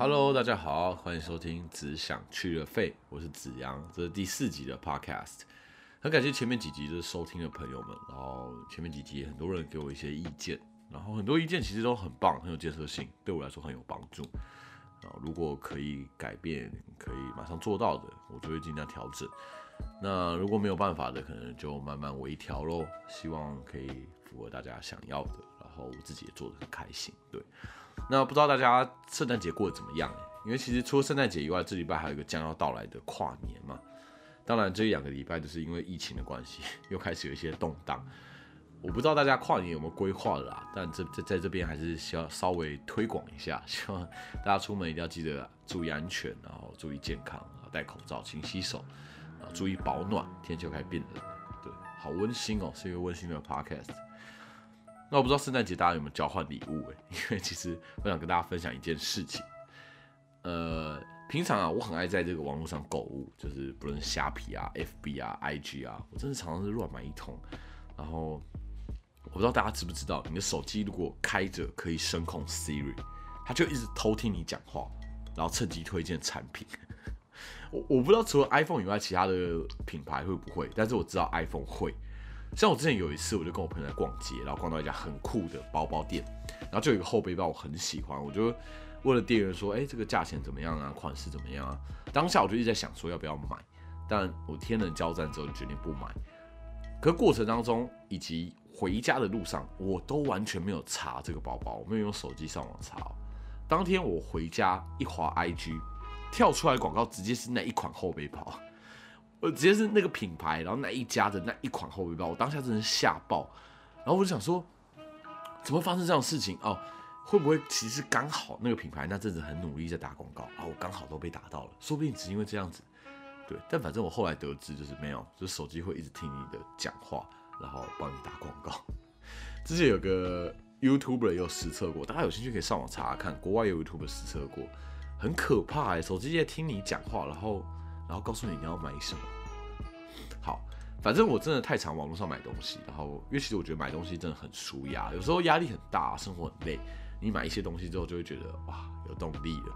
Hello，大家好，欢迎收听《只想去了肺》，我是子阳，这是第四集的 Podcast。很感谢前面几集就是收听的朋友们，然后前面几集很多人给我一些意见，然后很多意见其实都很棒，很有建设性，对我来说很有帮助。啊，如果可以改变，可以马上做到的，我就会尽量调整。那如果没有办法的，可能就慢慢微调喽。希望可以符合大家想要的，然后我自己也做得很开心。对，那不知道大家圣诞节过得怎么样？因为其实除了圣诞节以外，这礼拜还有一个将要到来的跨年嘛。当然，这两个礼拜就是因为疫情的关系，又开始有一些动荡。我不知道大家跨年有没有规划啦，但这在在这边还是需要稍微推广一下，希望大家出门一定要记得注意安全，然后注意健康，戴口罩，勤洗手，啊，注意保暖，天气又开始变冷，对，好温馨哦，是一个温馨的 podcast。那我不知道圣诞节大家有没有交换礼物诶？因为其实我想跟大家分享一件事情，呃，平常啊，我很爱在这个网络上购物，就是不论虾皮啊、FB 啊、IG 啊，我真的常常是乱买一通，然后。我不知道大家知不知道，你的手机如果开着可以声控 Siri，它就一直偷听你讲话，然后趁机推荐产品。我我不知道除了 iPhone 以外，其他的品牌会不会，但是我知道 iPhone 会。像我之前有一次，我就跟我朋友在逛街，然后逛到一家很酷的包包店，然后就有一个后背包我很喜欢，我就问了店员说：“哎，这个价钱怎么样啊？款式怎么样啊？”当下我就一直在想说要不要买，但我天人交战之后就决定不买。可过程当中以及回家的路上，我都完全没有查这个包包，我没有用手机上网查。当天我回家一滑 IG，跳出来广告直接是那一款后背包，我直接是那个品牌，然后那一家的那一款后背包，我当下真的吓爆。然后我就想说，怎么发生这样的事情哦？会不会其实刚好那个品牌那阵子很努力在打广告啊？我刚好都被打到了，说不定只因为这样子。对，但反正我后来得知就是没有，就是手机会一直听你的讲话。然后帮你打广告。之前有个 YouTuber 有实测过，大家有兴趣可以上网查看，国外有 YouTuber 实测过，很可怕哎！手机在听你讲话，然后然后告诉你你要买什么。好，反正我真的太常网络上买东西，然后因为其实我觉得买东西真的很舒压，有时候压力很大，生活很累，你买一些东西之后就会觉得哇有动力了。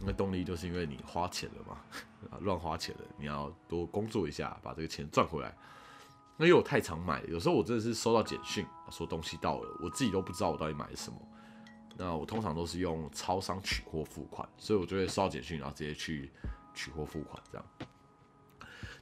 那动力就是因为你花钱了嘛，乱花钱了，你要多工作一下，把这个钱赚回来。那因为我太常买，有时候我真的是收到简讯说东西到了，我自己都不知道我到底买了什么。那我通常都是用超商取货付款，所以我就会收到简讯，然后直接去取货付款这样。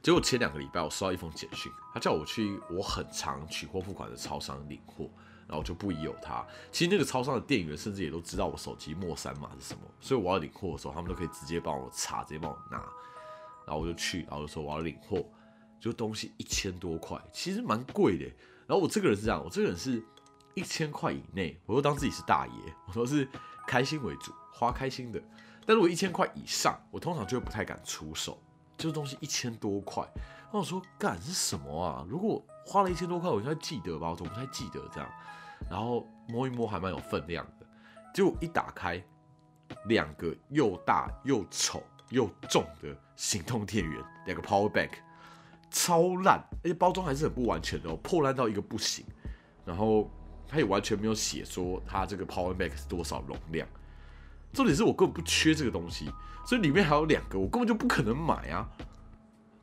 结果前两个礼拜我收到一封简讯，他叫我去我很常取货付款的超商领货，然后我就不疑有他。其实那个超商的店员甚至也都知道我手机末三码是什么，所以我要领货的时候，他们都可以直接帮我查，直接帮我拿。然后我就去，然后就说我要领货。就东西一千多块，其实蛮贵的。然后我这个人是这样，我这个人是一千块以内，我都当自己是大爷，我都是开心为主，花开心的。但如果一千块以上，我通常就会不太敢出手。就是东西一千多块，那我说干是什么啊？如果花了一千多块，我应该记得吧？我总不太记得这样。然后摸一摸，还蛮有分量的。结果一打开，两个又大又丑又重的行动电源，两个 power bank。超烂，而且包装还是很不完全的哦，破烂到一个不行。然后它也完全没有写说它这个 Power bank 是多少容量。重点是我根本不缺这个东西，所以里面还有两个，我根本就不可能买啊。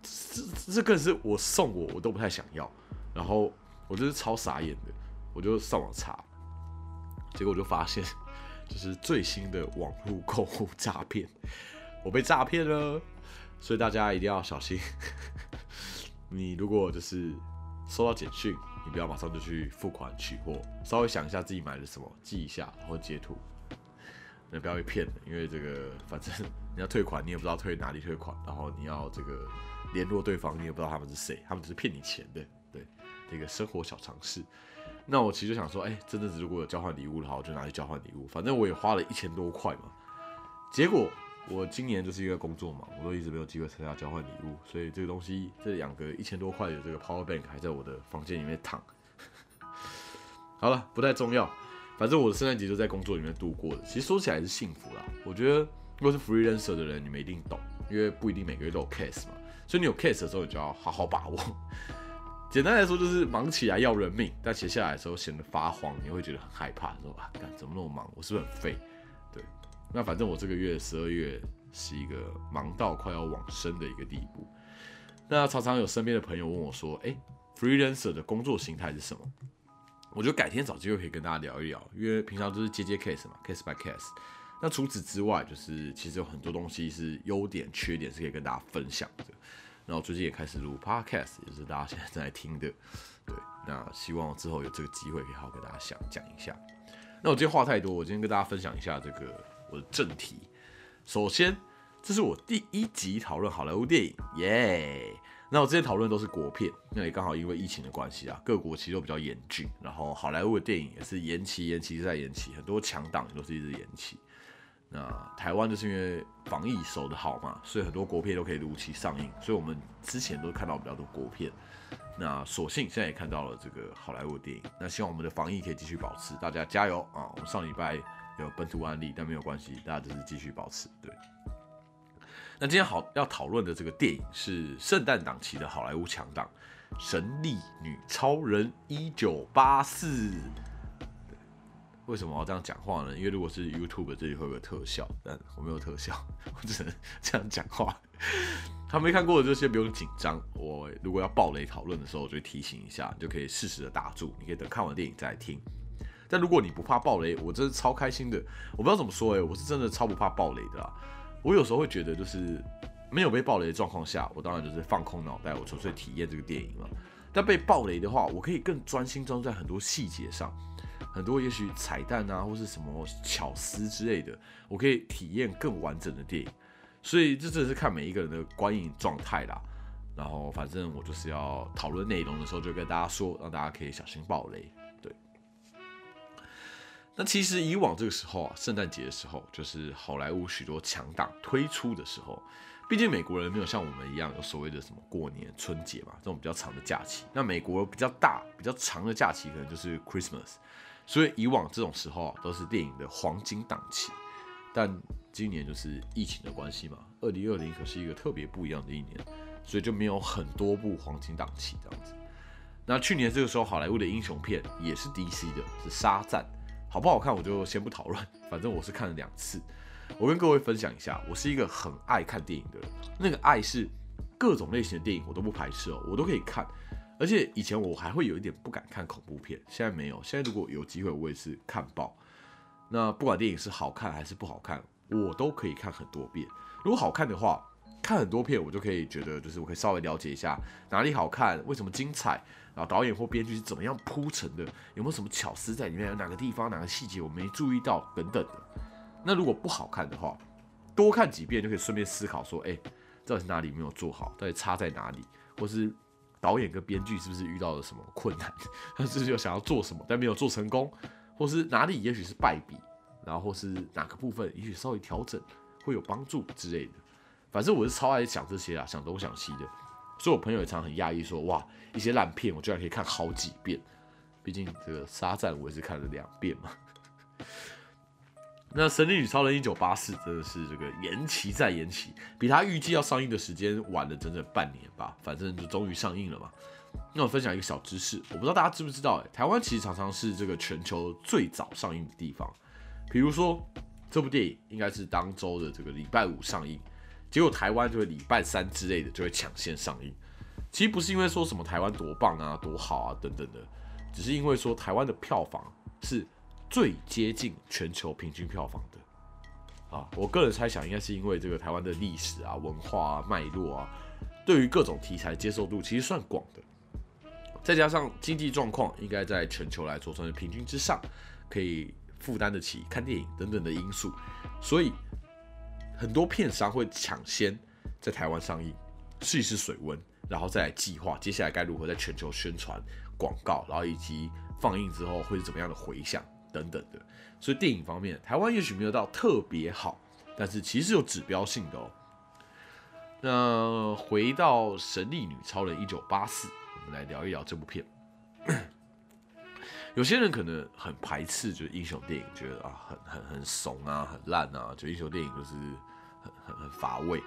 这这更是我送我我都不太想要。然后我就是超傻眼的，我就上网查，结果我就发现就是最新的网络购物诈骗，我被诈骗了，所以大家一定要小心。你如果就是收到简讯，你不要马上就去付款取货，稍微想一下自己买了什么，记一下，然后截图，那不要被骗了。因为这个反正你要退款，你也不知道退哪里退款，然后你要这个联络对方，你也不知道他们是谁，他们只是骗你钱的。对，这个生活小常识。那我其实就想说，哎，真的如果有交换礼物的话，我就拿去交换礼物。反正我也花了一千多块嘛，结果。我今年就是一个工作嘛，我都一直没有机会参加交换礼物，所以这个东西这两个一千多块的这个 Power Bank 还在我的房间里面躺。好了，不太重要，反正我的圣诞节就在工作里面度过的。其实说起来是幸福啦，我觉得如果是 freelancer 的人，你们一定懂，因为不一定每个月都有 case 嘛，所以你有 case 的时候，你就要好好把握。简单来说就是忙起来要人命，但闲下来的时候显得发慌，你会觉得很害怕，说啊，干怎么那么忙，我是不是很废？对。那反正我这个月十二月是一个忙到快要往生的一个地步。那常常有身边的朋友问我说：“哎，freelancer 的工作形态是什么？”我觉得改天找机会可以跟大家聊一聊，因为平常都是接接 case 嘛，case by case。那除此之外，就是其实有很多东西是优点、缺点是可以跟大家分享的。然后最近也开始录 podcast，也是大家现在正在听的。对，那希望之后有这个机会可以好好跟大家讲讲一下。那我今天话太多，我今天跟大家分享一下这个我的正题。首先，这是我第一集讨论好莱坞电影，耶！那我之前讨论都是国片，那也刚好因为疫情的关系啊，各国其实都比较严峻，然后好莱坞的电影也是延期、延期再延期，很多强档也都是一直延期。那台湾就是因为防疫守得好嘛，所以很多国片都可以如期上映，所以我们之前都看到比较多国片。那所幸现在也看到了这个好莱坞的电影，那希望我们的防疫可以继续保持，大家加油啊！我们上礼拜有本土案例，但没有关系，大家就是继续保持对。那今天好要讨论的这个电影是圣诞档期的好莱坞强档《神力女超人一九八四》。为什么要这样讲话呢？因为如果是 YouTube 这里会有个特效，但我没有特效，我只能这样讲话。他没看过的就先不用紧张。我如果要暴雷讨论的时候，我就提醒一下，就可以适时的打住。你可以等看完电影再来听。但如果你不怕暴雷，我真是超开心的。我不知道怎么说哎，我是真的超不怕暴雷的啦。我有时候会觉得，就是没有被暴雷的状况下，我当然就是放空脑袋，我纯粹体验这个电影嘛。但被暴雷的话，我可以更专心专注在很多细节上，很多也许彩蛋啊，或是什么巧思之类的，我可以体验更完整的电影。所以这真的是看每一个人的观影状态啦。然后反正我就是要讨论内容的时候，就跟大家说，让大家可以小心暴雷。那其实以往这个时候啊，圣诞节的时候，就是好莱坞许多强档推出的时候。毕竟美国人没有像我们一样有所谓的什么过年、春节嘛，这种比较长的假期。那美国比较大、比较长的假期可能就是 Christmas，所以以往这种时候啊，都是电影的黄金档期。但今年就是疫情的关系嘛，二零二零可是一个特别不一样的一年，所以就没有很多部黄金档期这样子。那去年这个时候，好莱坞的英雄片也是 DC 的，是沙赞。好不好看我就先不讨论，反正我是看了两次。我跟各位分享一下，我是一个很爱看电影的人，那个爱是各种类型的电影我都不排斥哦，我都可以看。而且以前我还会有一点不敢看恐怖片，现在没有。现在如果有机会，我也是看爆。那不管电影是好看还是不好看，我都可以看很多遍。如果好看的话，看很多片我就可以觉得，就是我可以稍微了解一下哪里好看，为什么精彩。然后导演或编剧是怎么样铺陈的？有没有什么巧思在里面？有哪个地方、哪个细节我没注意到等等的？那如果不好看的话，多看几遍就可以顺便思考说：哎，到底是哪里没有做好？到底差在哪里？或是导演跟编剧是不是遇到了什么困难？他是有想要做什么但没有做成功？或是哪里也许是败笔？然后或是哪个部分也许稍微调整会有帮助之类的？反正我是超爱想这些啊，想东想西的。所以我朋友也常很讶异说：哇！一些烂片，我居然可以看好几遍。毕竟这个沙赞我也是看了两遍嘛。那《神力女超人一九八四》真的是这个延期再延期，比他预计要上映的时间晚了整整半年吧。反正就终于上映了嘛。那我分享一个小知识，我不知道大家知不知道，哎，台湾其实常常是这个全球最早上映的地方。比如说这部电影应该是当周的这个礼拜五上映，结果台湾就会礼拜三之类的就会抢先上映。其实不是因为说什么台湾多棒啊、多好啊等等的，只是因为说台湾的票房是最接近全球平均票房的啊。我个人猜想，应该是因为这个台湾的历史啊、文化啊、脉络啊，对于各种题材接受度其实算广的，再加上经济状况应该在全球来说算是平均之上，可以负担得起看电影等等的因素，所以很多片商会抢先在台湾上映，试一试水温。然后再来计划接下来该如何在全球宣传广告，然后以及放映之后会是怎么样的回响等等的。所以电影方面，台湾也许没有到特别好，但是其实有指标性的哦。那回到《神力女超人一九八四》，我们来聊一聊这部片。有些人可能很排斥，就是英雄电影，觉得啊很很很怂啊，很烂啊，就英雄电影就是很乏味。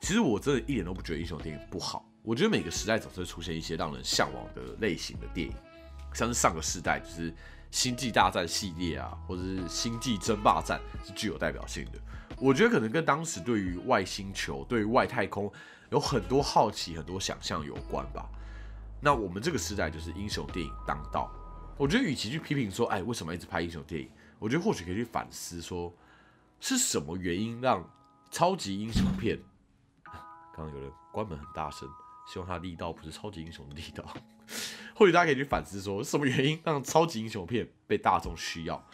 其实我真的一点都不觉得英雄电影不好。我觉得每个时代总是会出现一些让人向往的类型的电影，像是上个时代就是星际大战系列啊，或者是星际争霸战是具有代表性的。我觉得可能跟当时对于外星球、对于外太空有很多好奇、很多想象有关吧。那我们这个时代就是英雄电影当道。我觉得与其去批评说，哎，为什么一直拍英雄电影？我觉得或许可以去反思说，是什么原因让超级英雄片？刚刚有人关门很大声，希望他力道不是超级英雄的力道。或许大家可以去反思说，什么原因让超级英雄片被大众需要？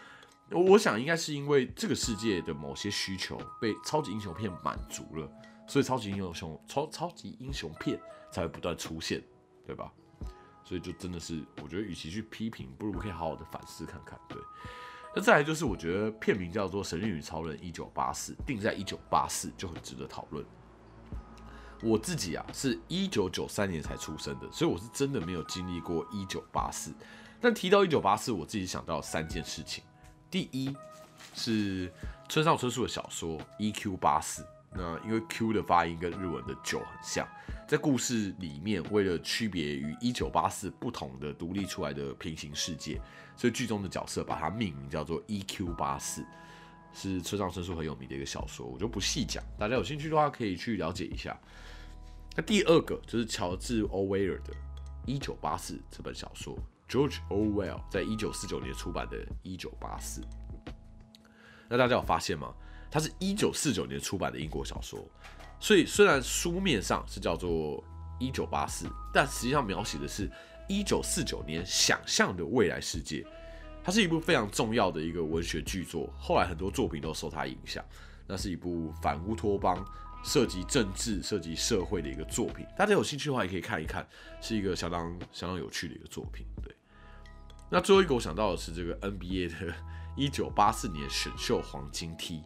我我想应该是因为这个世界的某些需求被超级英雄片满足了，所以超级英雄超超级英雄片才会不断出现，对吧？所以就真的是，我觉得与其去批评，不如可以好好的反思看看。对，那再来就是我觉得片名叫做《神力与超人一九八四》，定在一九八四就很值得讨论。我自己啊，是一九九三年才出生的，所以我是真的没有经历过一九八四。但提到一九八四，我自己想到三件事情。第一是村上春树的小说《E.Q. 八四》，那因为 Q 的发音跟日文的九很像，在故事里面为了区别于一九八四不同的独立出来的平行世界，所以剧中的角色把它命名叫做 E.Q. 八四，是村上春树很有名的一个小说，我就不细讲，大家有兴趣的话可以去了解一下。那第二个就是乔治·欧威尔的《一九八四》这本小说，George Orwell 在一九四九年出版的《一九八四》。那大家有发现吗？它是一九四九年出版的英国小说，所以虽然书面上是叫做《一九八四》，但实际上描写的是一九四九年想象的未来世界。它是一部非常重要的一个文学巨作，后来很多作品都受它影响。那是一部反乌托邦。涉及政治、涉及社会的一个作品，大家有兴趣的话也可以看一看，是一个相当相当有趣的一个作品。对，那最后一个我想到的是这个 NBA 的一九八四年选秀黄金梯。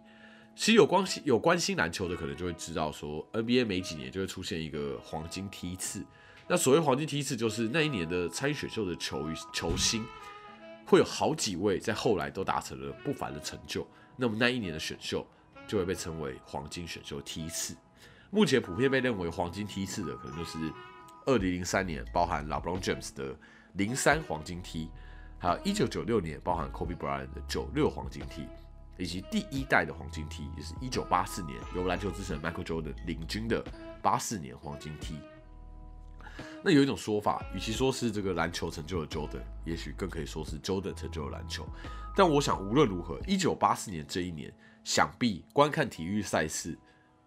其实有关心有关心篮球的，可能就会知道说 NBA 每几年就会出现一个黄金梯次。那所谓黄金梯次，就是那一年的参与选秀的球球星，会有好几位在后来都达成了不凡的成就。那么那一年的选秀。就会被称为黄金选秀梯次。目前普遍被认为黄金梯次的，可能就是二零零三年包含 LeBron James 的零三黄金梯，还有一九九六年包含 Kobe Bryant 的九六黄金梯，以及第一代的黄金 T，，也是一九八四年由篮球之神 Michael Jordan 领军的八四年黄金 T。那有一种说法，与其说是这个篮球成就了 Jordan，也许更可以说是 Jordan 成就了篮球。但我想无论如何，一九八四年这一年。想必观看体育赛事，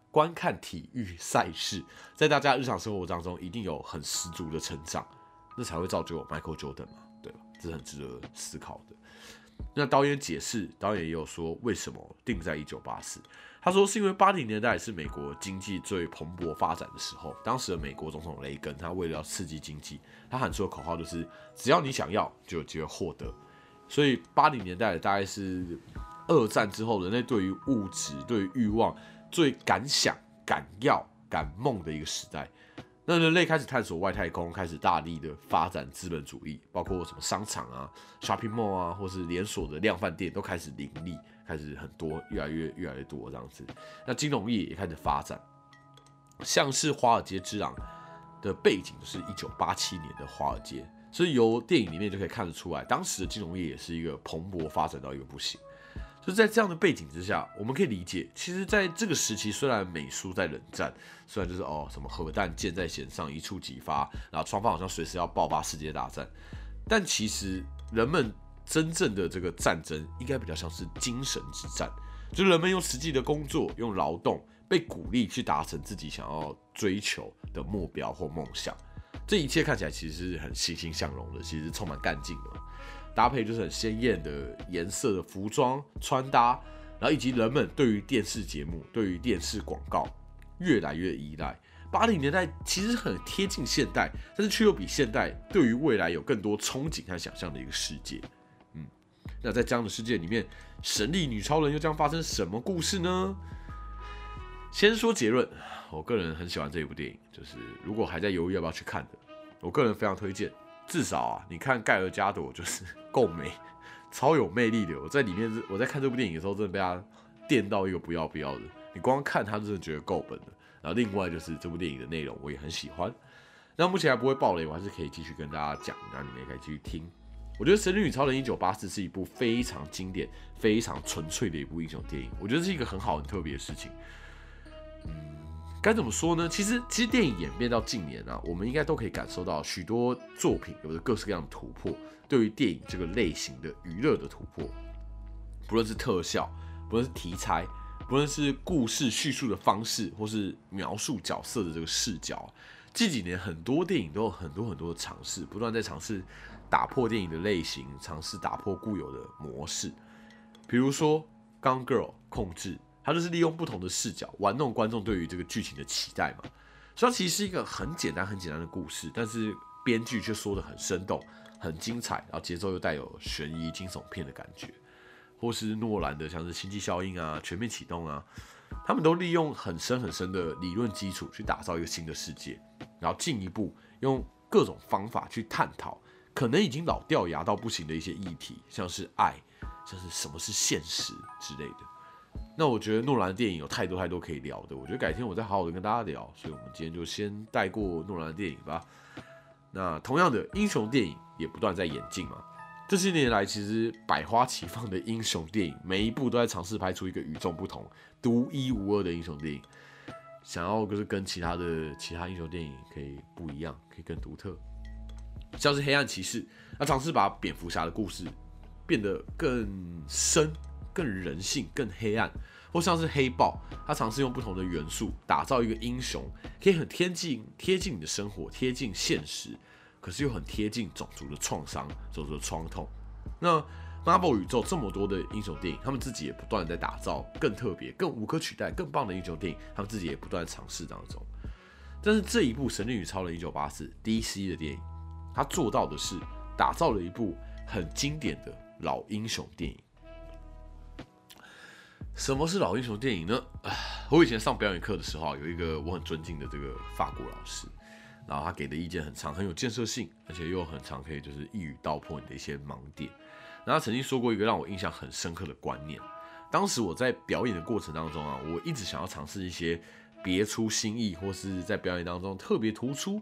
观看体育赛事，在大家日常生活当中一定有很十足的成长，那才会造就 Michael Jordan 嘛，对吧？这是很值得思考的。那导演解释，导演也有说为什么定在一九八四，他说是因为八零年代是美国经济最蓬勃发展的时候，当时的美国总统雷根他为了要刺激经济，他喊出的口号就是只要你想要，就有机会获得。所以八零年代大概是。二战之后，人类对于物质、对于欲望最敢想、敢要、敢梦的一个时代。那人类开始探索外太空，开始大力的发展资本主义，包括什么商场啊、shopping mall 啊，或是连锁的量贩店都开始林立，开始很多，越来越越来越多这样子。那金融业也开始发展，像是华尔街之狼的背景是一九八七年的华尔街，所以由电影里面就可以看得出来，当时的金融业也是一个蓬勃发展到一个不行。就在这样的背景之下，我们可以理解，其实在这个时期，虽然美苏在冷战，虽然就是哦什么核弹箭在弦上一触即发，然后双方好像随时要爆发世界大战，但其实人们真正的这个战争，应该比较像是精神之战，就人们用实际的工作，用劳动，被鼓励去达成自己想要追求的目标或梦想，这一切看起来其实是很欣欣向荣的，其实充满干劲的。搭配就是很鲜艳的颜色的服装穿搭，然后以及人们对于电视节目、对于电视广告越来越依赖。八零年代其实很贴近现代，但是却又比现代对于未来有更多憧憬和想象的一个世界。嗯，那在这样的世界里面，神力女超人又将发生什么故事呢？先说结论，我个人很喜欢这一部电影，就是如果还在犹豫要不要去看的，我个人非常推荐。至少啊，你看盖尔加朵就是 够美，超有魅力的。我在里面，我在看这部电影的时候，真的被他电到一个不要不要的。你光看他，真的觉得够本的。然后另外就是这部电影的内容，我也很喜欢。那目前还不会爆雷，我还是可以继续跟大家讲，然后你们也可以继续听。我觉得《神力女超人一九八四》是一部非常经典、非常纯粹的一部英雄电影，我觉得是一个很好、很特别的事情。该怎么说呢？其实，其实电影演变到近年啊，我们应该都可以感受到许多作品有着各式各样的突破，对于电影这个类型的娱乐的突破，不论是特效，不论是题材。不论是故事叙述的方式，或是描述角色的这个视角，近几年很多电影都有很多很多的尝试，不断在尝试打破电影的类型，尝试打破固有的模式。比如说《Gun Girl》控制，他就是利用不同的视角玩弄观众对于这个剧情的期待嘛。所以其实是一个很简单很简单的故事，但是编剧却说的很生动、很精彩，然后节奏又带有悬疑惊悚片的感觉。或是诺兰的，像是《星际效应》啊，《全面启动》啊，他们都利用很深很深的理论基础去打造一个新的世界，然后进一步用各种方法去探讨可能已经老掉牙到不行的一些议题，像是爱，像是什么是现实之类的。那我觉得诺兰的电影有太多太多可以聊的，我觉得改天我再好好的跟大家聊。所以我们今天就先带过诺兰的电影吧。那同样的英雄电影也不断在演进嘛。这些年来，其实百花齐放的英雄电影，每一部都在尝试拍出一个与众不同、独一无二的英雄电影，想要就是跟其他的其他英雄电影可以不一样，可以更独特。像是黑暗骑士，他尝试把蝙蝠侠的故事变得更深、更人性、更黑暗；或像是黑豹，他尝试用不同的元素打造一个英雄，可以很贴近、贴近你的生活、贴近现实。可是又很贴近种族的创伤、种族的创痛。那 Marvel 宇宙这么多的英雄电影，他们自己也不断在打造更特别、更无可取代、更棒的英雄电影，他们自己也不断尝试当中。但是这一部《神力女超人》一九八四 DC 的电影，他做到的是打造了一部很经典的老英雄电影。什么是老英雄电影呢？我以前上表演课的时候，有一个我很尊敬的这个法国老师。然后他给的意见很长，很有建设性，而且又很长，可以就是一语道破你的一些盲点。然后他曾经说过一个让我印象很深刻的观念。当时我在表演的过程当中啊，我一直想要尝试一些别出心意，或是在表演当中特别突出。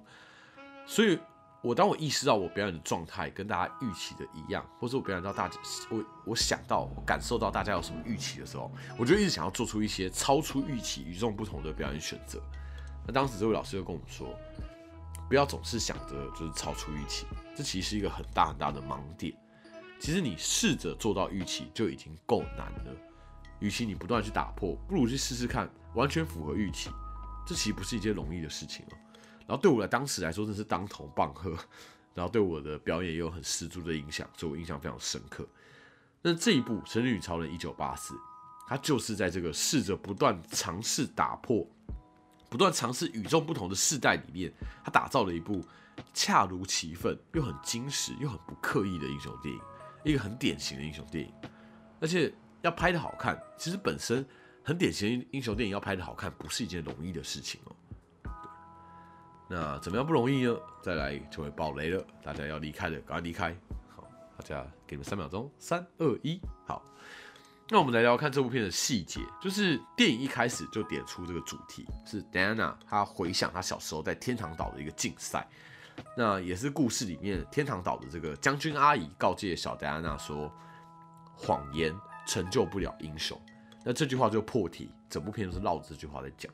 所以，我当我意识到我表演的状态跟大家预期的一样，或者我表演到大家，我我想到、我感受到大家有什么预期的时候，我就一直想要做出一些超出预期、与众不同的表演选择。那当时这位老师就跟我们说。不要总是想着就是超出预期，这其实是一个很大很大的盲点。其实你试着做到预期就已经够难了，与其你不断去打破，不如去试试看完全符合预期。这其实不是一件容易的事情哦。然后对我来当时来说，真是当头棒喝。然后对我的表演也有很十足的影响，所以我印象非常深刻。那这一部《神力女超人》一九八四，它就是在这个试着不断尝试打破。不断尝试与众不同的世代里面，他打造了一部恰如其分又很精实又很不刻意的英雄电影，一个很典型的英雄电影。而且要拍的好看，其实本身很典型的英雄电影要拍的好看，不是一件容易的事情哦。那怎么样不容易呢？再来就会爆雷了，大家要离开的赶快离开。好，大家给你们三秒钟，三二一，好。那我们来聊看这部片的细节，就是电影一开始就点出这个主题是 Diana，她回想她小时候在天堂岛的一个竞赛，那也是故事里面天堂岛的这个将军阿姨告诫小戴安娜说，谎言成就不了英雄。那这句话就破题，整部片都是绕着这句话在讲。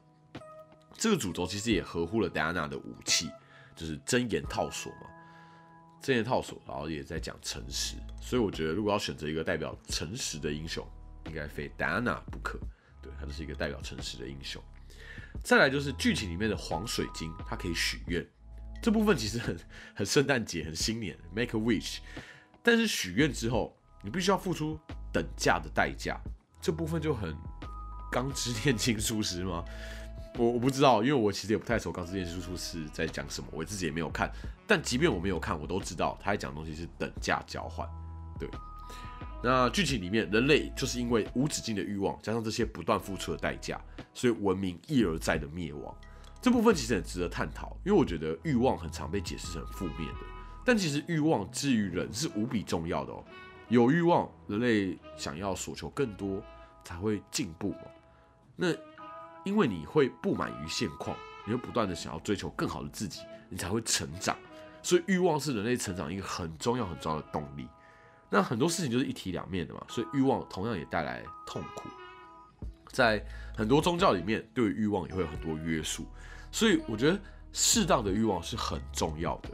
这个主轴其实也合乎了戴安娜的武器，就是真言套索嘛，真言套索，然后也在讲诚实。所以我觉得如果要选择一个代表诚实的英雄。应该非戴安娜不可，对，他就是一个代表诚实的英雄。再来就是剧情里面的黄水晶，它可以许愿，这部分其实很 很圣诞节、很新年，make a wish。但是许愿之后，你必须要付出等价的代价，这部分就很钢之炼金术师吗？我我不知道，因为我其实也不太熟钢之炼金术师在讲什么，我自己也没有看。但即便我没有看，我都知道他在讲的东西是等价交换，对。那剧情里面，人类就是因为无止境的欲望，加上这些不断付出的代价，所以文明一而再的灭亡。这部分其实很值得探讨，因为我觉得欲望很常被解释成负面的，但其实欲望之于人是无比重要的哦。有欲望，人类想要索求更多，才会进步嘛。那因为你会不满于现况，你会不断的想要追求更好的自己，你才会成长。所以欲望是人类成长一个很重要很重要的动力。那很多事情就是一体两面的嘛，所以欲望同样也带来痛苦。在很多宗教里面，对于欲望也会有很多约束，所以我觉得适当的欲望是很重要的，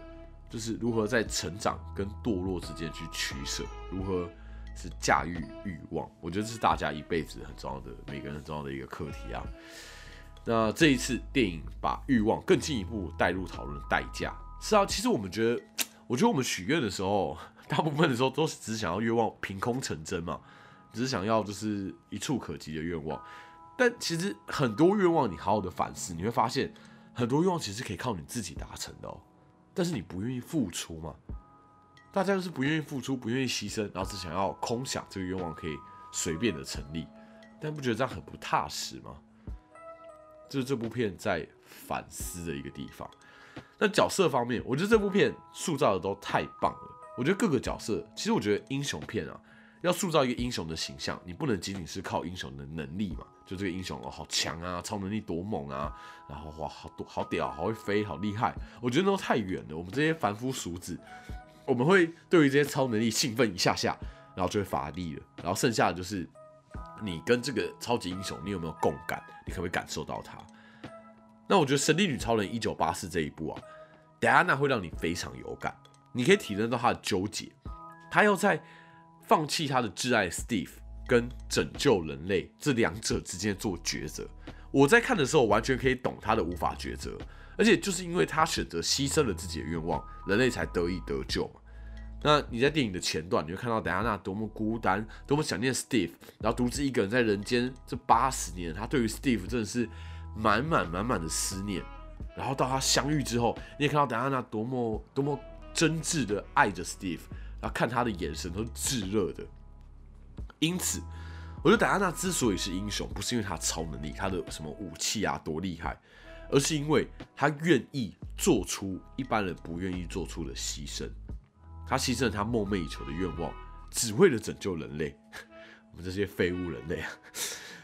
就是如何在成长跟堕落之间去取舍，如何是驾驭欲望，我觉得这是大家一辈子很重要的，每个人很重要的一个课题啊。那这一次电影把欲望更进一步带入讨论代价，是啊，其实我们觉得，我觉得我们许愿的时候，大部分的时候都是只想要愿望凭空成真嘛，只是想要就是一触可及的愿望。但其实很多愿望，你好好的反思，你会发现很多愿望其实可以靠你自己达成的哦。但是你不愿意付出嘛？大家就是不愿意付出，不愿意牺牲，然后只想要空想这个愿望可以随便的成立，但不觉得这样很不踏实吗？这是这部片在反思的一个地方。那角色方面，我觉得这部片塑造的都太棒了。我觉得各个角色，其实我觉得英雄片啊，要塑造一个英雄的形象，你不能仅仅是靠英雄的能力嘛？就这个英雄哦，好强啊，超能力多猛啊，然后哇，好多好屌，好会飞，好厉害。我觉得都太远了。我们这些凡夫俗子，我们会对于这些超能力兴奋一下下，然后就会乏力了。然后剩下的就是。你跟这个超级英雄，你有没有共感？你可不可以感受到他？那我觉得《神力女超人》一九八四这一部啊，戴安娜会让你非常有感，你可以体认到她的纠结，她要在放弃她的挚爱 Steve 跟拯救人类这两者之间做抉择。我在看的时候，完全可以懂她的无法抉择，而且就是因为她选择牺牲了自己的愿望，人类才得以得救嘛。那你在电影的前段，你会看到戴安娜多么孤单，多么想念 Steve，然后独自一个人在人间这八十年，她对于 Steve 真的是满满满满的思念。然后到他相遇之后，你也看到戴安娜多么多么真挚的爱着 Steve，然后看他的眼神都是炙热的。因此，我觉得戴安娜之所以是英雄，不是因为她超能力，她的什么武器啊多厉害，而是因为她愿意做出一般人不愿意做出的牺牲。他牺牲了他梦寐以求的愿望，只为了拯救人类。我们这些废物人类啊，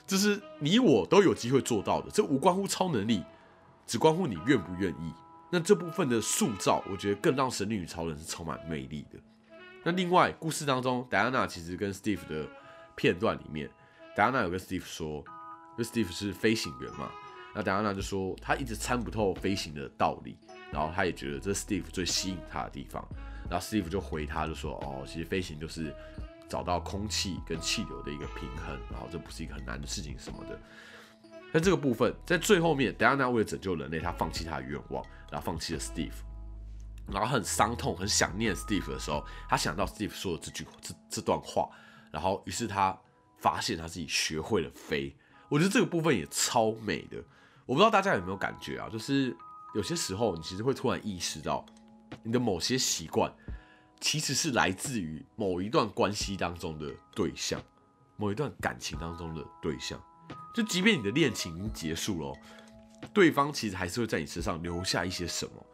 这是你我都有机会做到的。这无关乎超能力，只关乎你愿不愿意。那这部分的塑造，我觉得更让神力女超人是充满魅力的。那另外，故事当中，戴安娜其实跟 Steve 的片段里面，戴安娜有跟 Steve 说，因为 Steve 是飞行员嘛，那戴安娜就说他一直参不透飞行的道理，然后他也觉得这是 Steve 最吸引他的地方。然后 Steve 就回他，就说：“哦，其实飞行就是找到空气跟气流的一个平衡，然后这不是一个很难的事情什么的。”但这个部分在最后面，戴安娜为了拯救人类，她放弃她的愿望，然后放弃了 Steve，然后很伤痛、很想念 Steve 的时候，他想到 Steve 说的这句这这段话，然后于是他发现他自己学会了飞。我觉得这个部分也超美的。我不知道大家有没有感觉啊？就是有些时候你其实会突然意识到。你的某些习惯，其实是来自于某一段关系当中的对象，某一段感情当中的对象。就即便你的恋情已经结束了，对方其实还是会在你身上留下一些什么，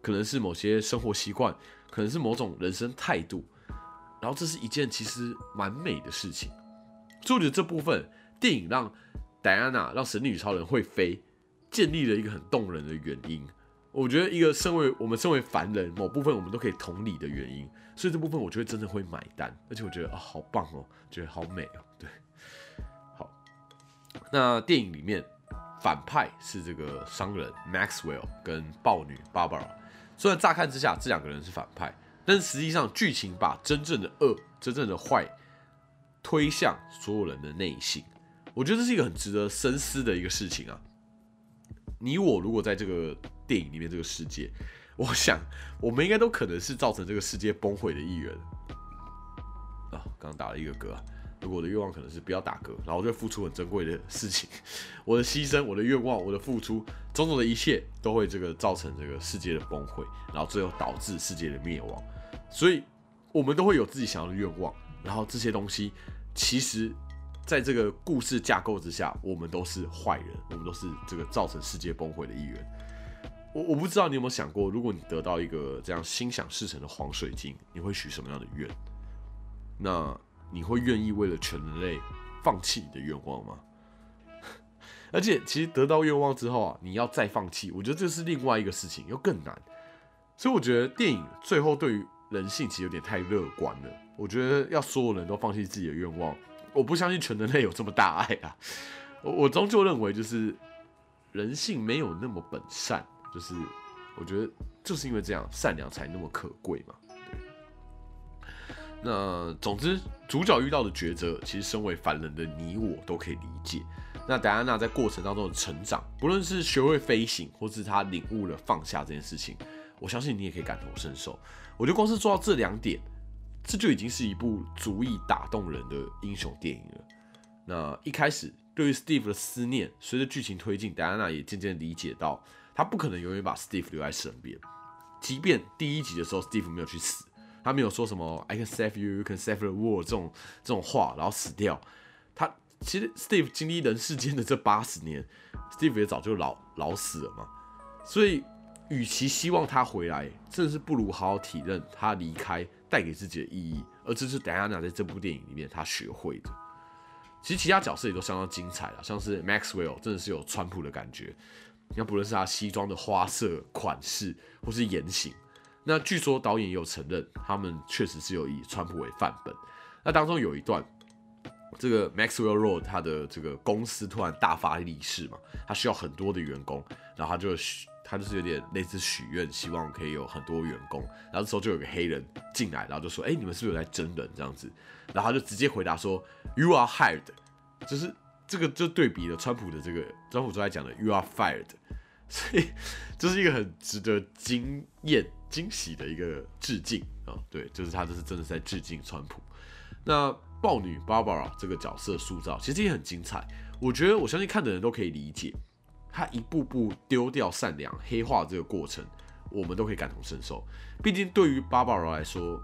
可能是某些生活习惯，可能是某种人生态度。然后这是一件其实蛮美的事情。所以我觉得这部分电影让戴安娜让神女超人会飞，建立了一个很动人的原因。我觉得一个身为我们身为凡人，某部分我们都可以同理的原因，所以这部分我觉得真的会买单，而且我觉得啊好棒哦，觉得好美哦，对，好。那电影里面反派是这个商人 Maxwell 跟豹女 Barbara，虽然乍看之下这两个人是反派，但是实际上剧情把真正的恶、真正的坏推向所有人的内心，我觉得这是一个很值得深思的一个事情啊。你我如果在这个电影里面这个世界，我想我们应该都可能是造成这个世界崩溃的一员啊！刚打了一个嗝，如果我的愿望可能是不要打嗝，然后我就付出很珍贵的事情，我的牺牲、我的愿望、我的付出，种种的一切都会这个造成这个世界的崩溃，然后最后导致世界的灭亡。所以，我们都会有自己想要的愿望，然后这些东西其实。在这个故事架构之下，我们都是坏人，我们都是这个造成世界崩溃的一员。我我不知道你有没有想过，如果你得到一个这样心想事成的黄水晶，你会许什么样的愿？那你会愿意为了全人类放弃你的愿望吗？而且，其实得到愿望之后啊，你要再放弃，我觉得这是另外一个事情，又更难。所以，我觉得电影最后对于人性其实有点太乐观了。我觉得要所有人都放弃自己的愿望，我不相信全人类有这么大爱啊。我我终究认为，就是人性没有那么本善，就是我觉得就是因为这样，善良才那么可贵嘛。那总之，主角遇到的抉择，其实身为凡人的你我都可以理解。那戴安娜在过程当中的成长，不论是学会飞行，或是她领悟了放下这件事情，我相信你也可以感同身受。我觉得光是做到这两点，这就已经是一部足以打动人的英雄电影了。那一开始对于 Steve 的思念，随着剧情推进，戴安娜也渐渐理解到，她不可能永远把 Steve 留在身边。即便第一集的时候 Steve 没有去死。他没有说什么 "I can save you, you can save the world" 这种这种话，然后死掉。他其实 Steve 经历人世间的这八十年，Steve 也早就老老死了嘛。所以，与其希望他回来，甚至不如好好体认他离开带给自己的意义。而这是戴安娜在这部电影里面她学会的。其实其他角色也都相当精彩了，像是 Maxwell 真的是有川普的感觉。你看，不论是他西装的花色、款式，或是言行。那据说导演也有承认，他们确实是有以川普为范本。那当中有一段，这个 Maxwell Road 他的这个公司突然大发利市嘛，他需要很多的员工，然后他就他就是有点类似许愿，希望可以有很多员工。然后这时候就有个黑人进来，然后就说：“哎，你们是不是有在真人这样子？”然后他就直接回答说：“You are hired。”就是这个就对比了川普的这个川普都在讲的 “You are fired”，所以这是一个很值得惊艳。惊喜的一个致敬啊，对，就是他这是真的在致敬川普。那豹女 Barbara 这个角色塑造其实也很精彩，我觉得我相信看的人都可以理解，他一步步丢掉善良、黑化这个过程，我们都可以感同身受。毕竟对于芭芭罗来说，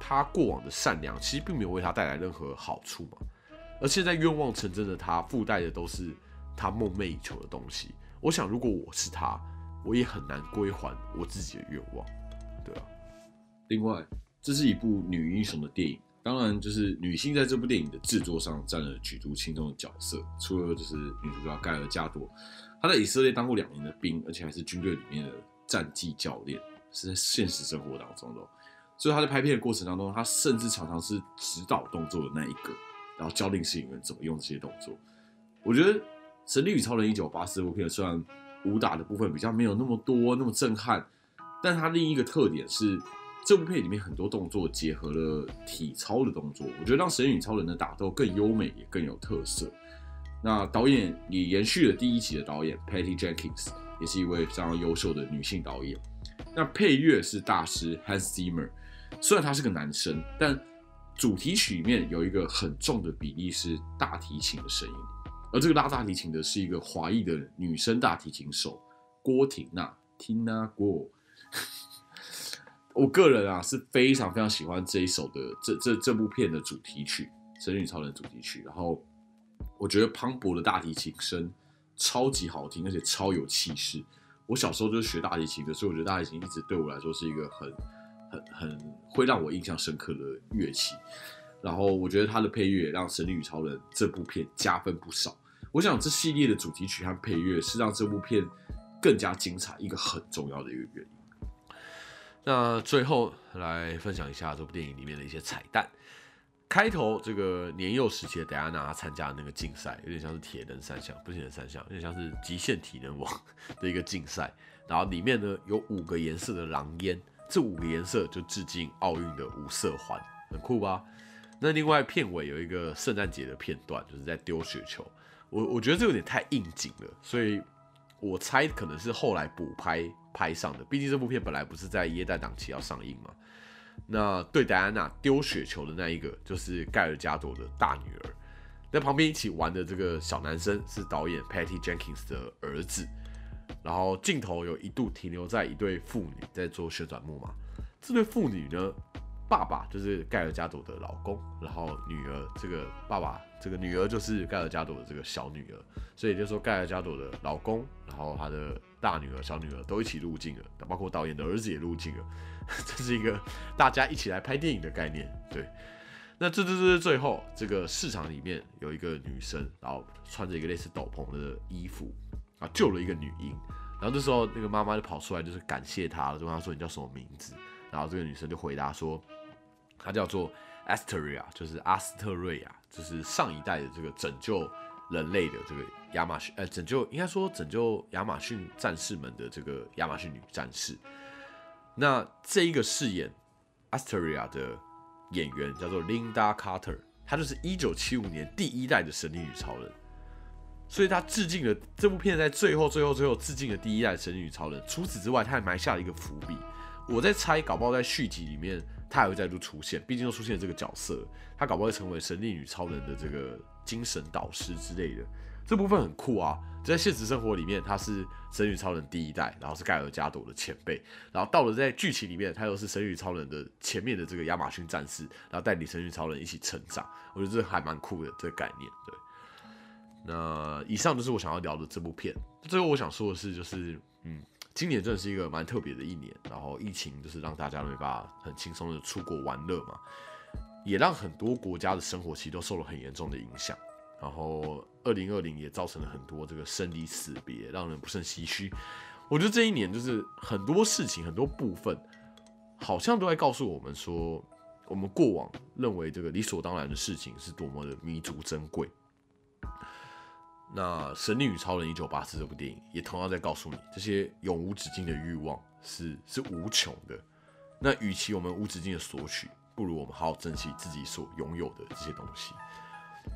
她过往的善良其实并没有为她带来任何好处嘛，而现在愿望成真的她，附带的都是她梦寐以求的东西。我想，如果我是她，我也很难归还我自己的愿望。对啊，另外，这是一部女英雄的电影，当然就是女性在这部电影的制作上占了举足轻重的角色。除了就是女主角盖尔加朵，她在以色列当过两年的兵，而且还是军队里面的战绩教练，是在现实生活当中的。所以她在拍片的过程当中，她甚至常常是指导动作的那一个，然后教令摄影员怎么用这些动作。我觉得《神力与超人一九八四》部片虽然武打的部分比较没有那么多，那么震撼。但它另一个特点是，这部片里面很多动作结合了体操的动作，我觉得让《神与超人》的打斗更优美，也更有特色。那导演也延续了第一集的导演 Patty Jenkins，也是一位非常优秀的女性导演。那配乐是大师 Hans Zimmer，虽然他是个男生，但主题曲里面有一个很重的比例是大提琴的声音，而这个拉大提琴的是一个华裔的女生大提琴手郭婷娜 Tina Guo。我个人啊是非常非常喜欢这一首的这这这部片的主题曲《神女超人》主题曲，然后我觉得磅礴的大提琴声超级好听，而且超有气势。我小时候就是学大提琴的，所以我觉得大提琴一直对我来说是一个很很很会让我印象深刻的乐器。然后我觉得它的配乐让《神女与超人》这部片加分不少。我想这系列的主题曲和配乐是让这部片更加精彩一个很重要的一个原因。那最后来分享一下这部电影里面的一些彩蛋。开头这个年幼时期的戴安娜参加的那个竞赛，有点像是铁人三项，不是铁人三项，有点像是极限体能王的一个竞赛。然后里面呢有五个颜色的狼烟，这五个颜色就致敬奥运的五色环，很酷吧？那另外片尾有一个圣诞节的片段，就是在丢雪球。我我觉得这有点太应景了，所以我猜可能是后来补拍。拍上的，毕竟这部片本来不是在耶诞档期要上映嘛。那对戴安娜丢雪球的那一个，就是盖尔加朵的大女儿。那旁边一起玩的这个小男生是导演 Patty Jenkins 的儿子。然后镜头有一度停留在一对父女在做旋转木马。这对父女呢，爸爸就是盖尔加朵的老公，然后女儿这个爸爸这个女儿就是盖尔加朵的这个小女儿。所以就说盖尔加朵的老公，然后他的。大女儿、小女儿都一起入境了，包括导演的儿子也入境了，这是一个大家一起来拍电影的概念。对，那这这这最后这个市场里面有一个女生，然后穿着一个类似斗篷的衣服啊，救了一个女婴。然后这时候那个妈妈就跑出来，就是感谢她了，就问她说你叫什么名字？然后这个女生就回答说，她叫做 Asteria，就是阿斯特瑞亚，就是上一代的这个拯救人类的这个亚马逊，呃，拯救应该说拯救亚马逊战士们的这个亚马逊女战士。那这一个饰演 Asteria 的演员叫做 Linda Carter，她就是一九七五年第一代的神力女超人。所以她致敬了这部片，在最后、最后、最后致敬了第一代神力女超人。除此之外，她还埋下了一个伏笔。我在猜，搞不好在续集里面，他还会再度出现。毕竟又出现这个角色，他搞不好会成为神力女超人的这个精神导师之类的。这部分很酷啊！在现实生活里面，他是神与超人第一代，然后是盖尔加朵的前辈。然后到了在剧情里面，他又是神与超人的前面的这个亚马逊战士，然后带领神与超人一起成长。我觉得这还蛮酷的这个概念，对。那以上就是我想要聊的这部片。最后我想说的是，就是嗯，今年真的是一个蛮特别的一年。然后疫情就是让大家没办法很轻松的出国玩乐嘛，也让很多国家的生活其实都受了很严重的影响。然后二零二零也造成了很多这个生离死别，让人不胜唏嘘。我觉得这一年就是很多事情、很多部分，好像都在告诉我们说，我们过往认为这个理所当然的事情是多么的弥足珍贵。那《神力女超人一九八四》这部电影也同样在告诉你，这些永无止境的欲望是是无穷的。那与其我们无止境的索取，不如我们好好珍惜自己所拥有的这些东西。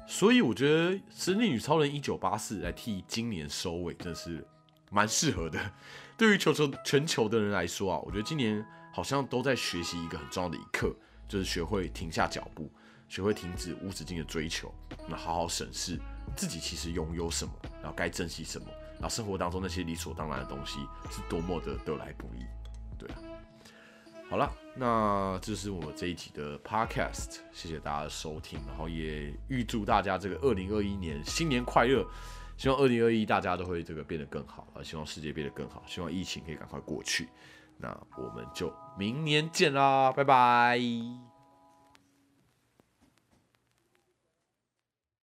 所以我觉得《神力女超人一九八四》来替今年收尾，真是蛮适合的。对于球球全球的人来说啊，我觉得今年好像都在学习一个很重要的一课，就是学会停下脚步，学会停止无止境的追求，那好好审视。自己其实拥有什么，然后该珍惜什么，然后生活当中那些理所当然的东西是多么的得来不易，对啊。好了，那这是我这一集的 podcast，谢谢大家的收听，然后也预祝大家这个二零二一年新年快乐，希望二零二一大家都会这个变得更好，啊，希望世界变得更好，希望疫情可以赶快过去，那我们就明年见啦，拜拜。